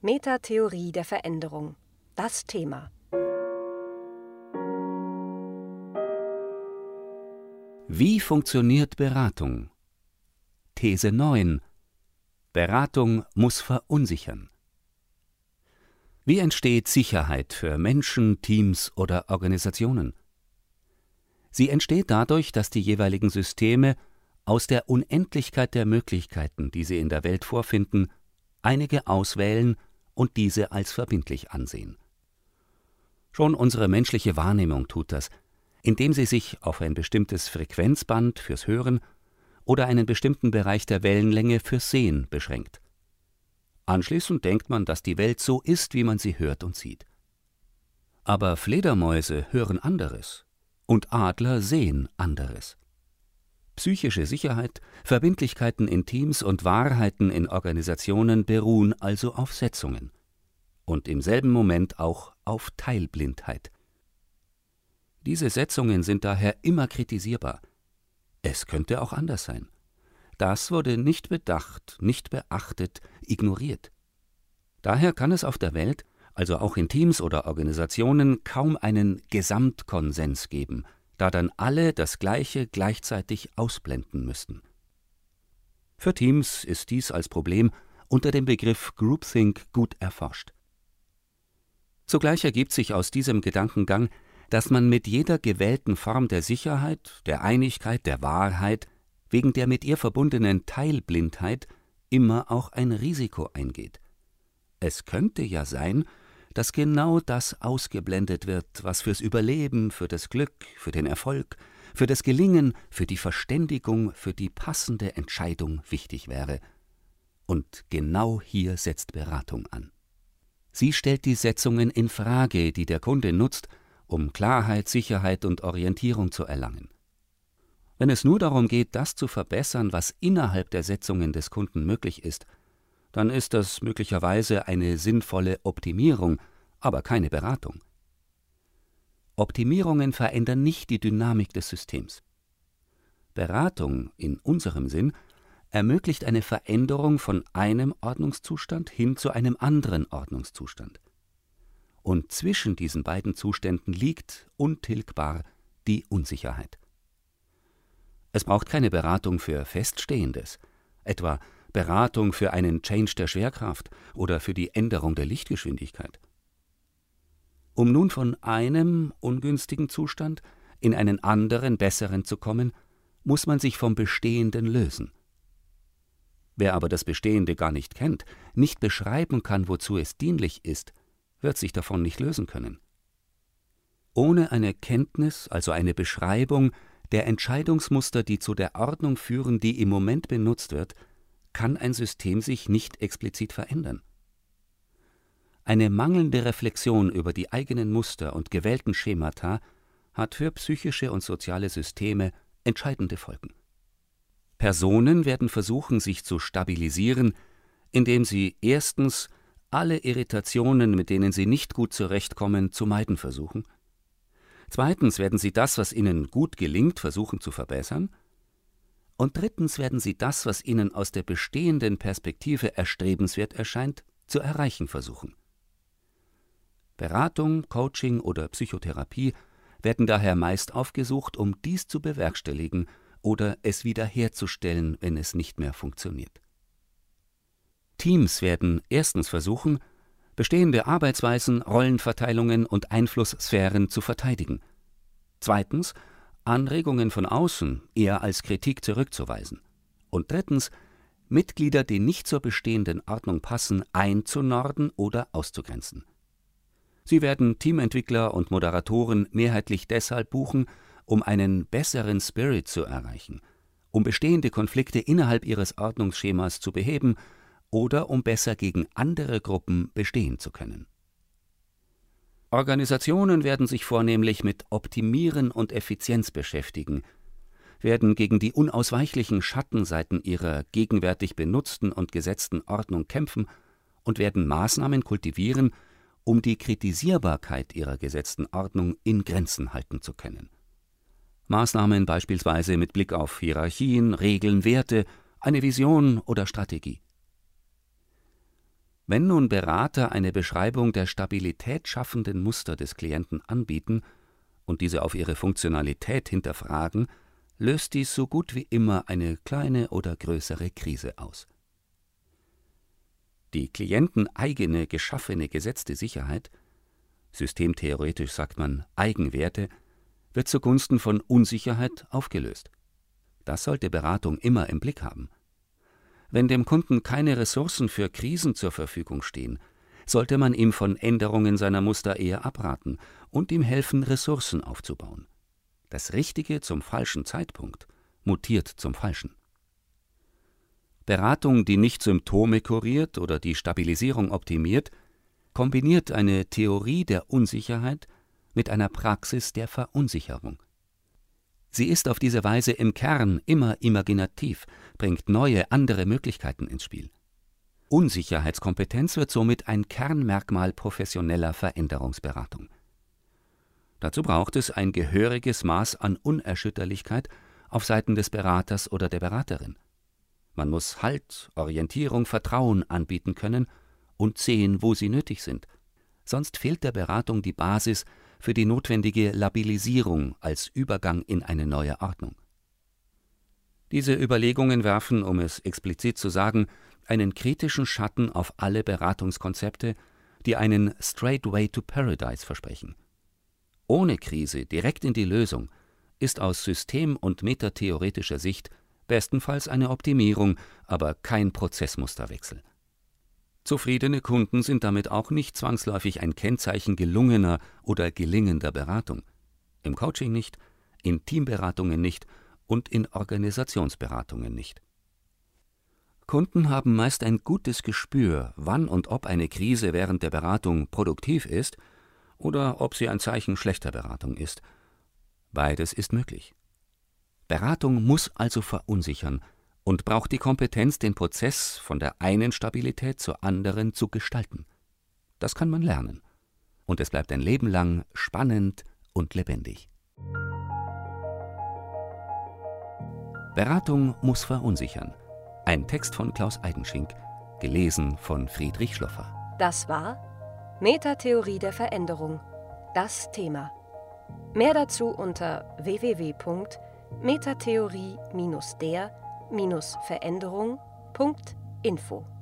Metatheorie der Veränderung. Das Thema. Wie funktioniert Beratung? These 9. Beratung muss verunsichern. Wie entsteht Sicherheit für Menschen, Teams oder Organisationen? Sie entsteht dadurch, dass die jeweiligen Systeme aus der Unendlichkeit der Möglichkeiten, die sie in der Welt vorfinden, einige auswählen und diese als verbindlich ansehen. Schon unsere menschliche Wahrnehmung tut das, indem sie sich auf ein bestimmtes Frequenzband fürs Hören oder einen bestimmten Bereich der Wellenlänge fürs Sehen beschränkt. Anschließend denkt man, dass die Welt so ist, wie man sie hört und sieht. Aber Fledermäuse hören anderes und Adler sehen anderes. Psychische Sicherheit, Verbindlichkeiten in Teams und Wahrheiten in Organisationen beruhen also auf Setzungen und im selben Moment auch auf Teilblindheit. Diese Setzungen sind daher immer kritisierbar. Es könnte auch anders sein. Das wurde nicht bedacht, nicht beachtet, ignoriert. Daher kann es auf der Welt, also auch in Teams oder Organisationen, kaum einen Gesamtkonsens geben – da dann alle das Gleiche gleichzeitig ausblenden müssten. Für Teams ist dies als Problem unter dem Begriff Groupthink gut erforscht. Zugleich ergibt sich aus diesem Gedankengang, dass man mit jeder gewählten Form der Sicherheit, der Einigkeit, der Wahrheit, wegen der mit ihr verbundenen Teilblindheit immer auch ein Risiko eingeht. Es könnte ja sein, dass genau das ausgeblendet wird, was fürs Überleben, für das Glück, für den Erfolg, für das Gelingen, für die Verständigung, für die passende Entscheidung wichtig wäre. Und genau hier setzt Beratung an. Sie stellt die Setzungen in Frage, die der Kunde nutzt, um Klarheit, Sicherheit und Orientierung zu erlangen. Wenn es nur darum geht, das zu verbessern, was innerhalb der Setzungen des Kunden möglich ist, dann ist das möglicherweise eine sinnvolle Optimierung, aber keine Beratung. Optimierungen verändern nicht die Dynamik des Systems. Beratung in unserem Sinn ermöglicht eine Veränderung von einem Ordnungszustand hin zu einem anderen Ordnungszustand. Und zwischen diesen beiden Zuständen liegt untilgbar die Unsicherheit. Es braucht keine Beratung für Feststehendes, etwa Beratung für einen Change der Schwerkraft oder für die Änderung der Lichtgeschwindigkeit. Um nun von einem ungünstigen Zustand in einen anderen, besseren zu kommen, muss man sich vom Bestehenden lösen. Wer aber das Bestehende gar nicht kennt, nicht beschreiben kann, wozu es dienlich ist, wird sich davon nicht lösen können. Ohne eine Kenntnis, also eine Beschreibung der Entscheidungsmuster, die zu der Ordnung führen, die im Moment benutzt wird, kann ein System sich nicht explizit verändern. Eine mangelnde Reflexion über die eigenen Muster und gewählten Schemata hat für psychische und soziale Systeme entscheidende Folgen. Personen werden versuchen, sich zu stabilisieren, indem sie erstens alle Irritationen, mit denen sie nicht gut zurechtkommen, zu meiden versuchen. Zweitens werden sie das, was ihnen gut gelingt, versuchen zu verbessern. Und drittens werden sie das, was ihnen aus der bestehenden Perspektive erstrebenswert erscheint, zu erreichen versuchen. Beratung, Coaching oder Psychotherapie werden daher meist aufgesucht, um dies zu bewerkstelligen oder es wiederherzustellen, wenn es nicht mehr funktioniert. Teams werden erstens versuchen, bestehende Arbeitsweisen, Rollenverteilungen und Einflusssphären zu verteidigen. Zweitens Anregungen von außen eher als Kritik zurückzuweisen. Und drittens, Mitglieder, die nicht zur bestehenden Ordnung passen, einzunorden oder auszugrenzen. Sie werden Teamentwickler und Moderatoren mehrheitlich deshalb buchen, um einen besseren Spirit zu erreichen, um bestehende Konflikte innerhalb ihres Ordnungsschemas zu beheben oder um besser gegen andere Gruppen bestehen zu können. Organisationen werden sich vornehmlich mit Optimieren und Effizienz beschäftigen, werden gegen die unausweichlichen Schattenseiten ihrer gegenwärtig benutzten und gesetzten Ordnung kämpfen und werden Maßnahmen kultivieren, um die Kritisierbarkeit ihrer gesetzten Ordnung in Grenzen halten zu können. Maßnahmen beispielsweise mit Blick auf Hierarchien, Regeln, Werte, eine Vision oder Strategie. Wenn nun Berater eine Beschreibung der Stabilität schaffenden Muster des Klienten anbieten und diese auf ihre Funktionalität hinterfragen, löst dies so gut wie immer eine kleine oder größere Krise aus. Die klienteneigene geschaffene gesetzte Sicherheit, systemtheoretisch sagt man Eigenwerte, wird zugunsten von Unsicherheit aufgelöst. Das sollte Beratung immer im Blick haben. Wenn dem Kunden keine Ressourcen für Krisen zur Verfügung stehen, sollte man ihm von Änderungen seiner Muster eher abraten und ihm helfen, Ressourcen aufzubauen. Das Richtige zum falschen Zeitpunkt mutiert zum Falschen. Beratung, die nicht Symptome kuriert oder die Stabilisierung optimiert, kombiniert eine Theorie der Unsicherheit mit einer Praxis der Verunsicherung. Sie ist auf diese Weise im Kern immer imaginativ, bringt neue, andere Möglichkeiten ins Spiel. Unsicherheitskompetenz wird somit ein Kernmerkmal professioneller Veränderungsberatung. Dazu braucht es ein gehöriges Maß an Unerschütterlichkeit auf Seiten des Beraters oder der Beraterin. Man muss Halt, Orientierung, Vertrauen anbieten können und sehen, wo sie nötig sind. Sonst fehlt der Beratung die Basis für die notwendige Labilisierung als Übergang in eine neue Ordnung. Diese Überlegungen werfen, um es explizit zu sagen, einen kritischen Schatten auf alle Beratungskonzepte, die einen Straight Way to Paradise versprechen. Ohne Krise direkt in die Lösung ist aus system- und metatheoretischer Sicht bestenfalls eine Optimierung, aber kein Prozessmusterwechsel. Zufriedene Kunden sind damit auch nicht zwangsläufig ein Kennzeichen gelungener oder gelingender Beratung. Im Coaching nicht, in Teamberatungen nicht und in Organisationsberatungen nicht. Kunden haben meist ein gutes Gespür, wann und ob eine Krise während der Beratung produktiv ist oder ob sie ein Zeichen schlechter Beratung ist. Beides ist möglich. Beratung muss also verunsichern und braucht die Kompetenz, den Prozess von der einen Stabilität zur anderen zu gestalten. Das kann man lernen. Und es bleibt ein Leben lang spannend und lebendig. Beratung muss verunsichern. Ein Text von Klaus Eidenschink, gelesen von Friedrich Schloffer. Das war Metatheorie der Veränderung. Das Thema. Mehr dazu unter www.metatheorie-der-veränderung.info.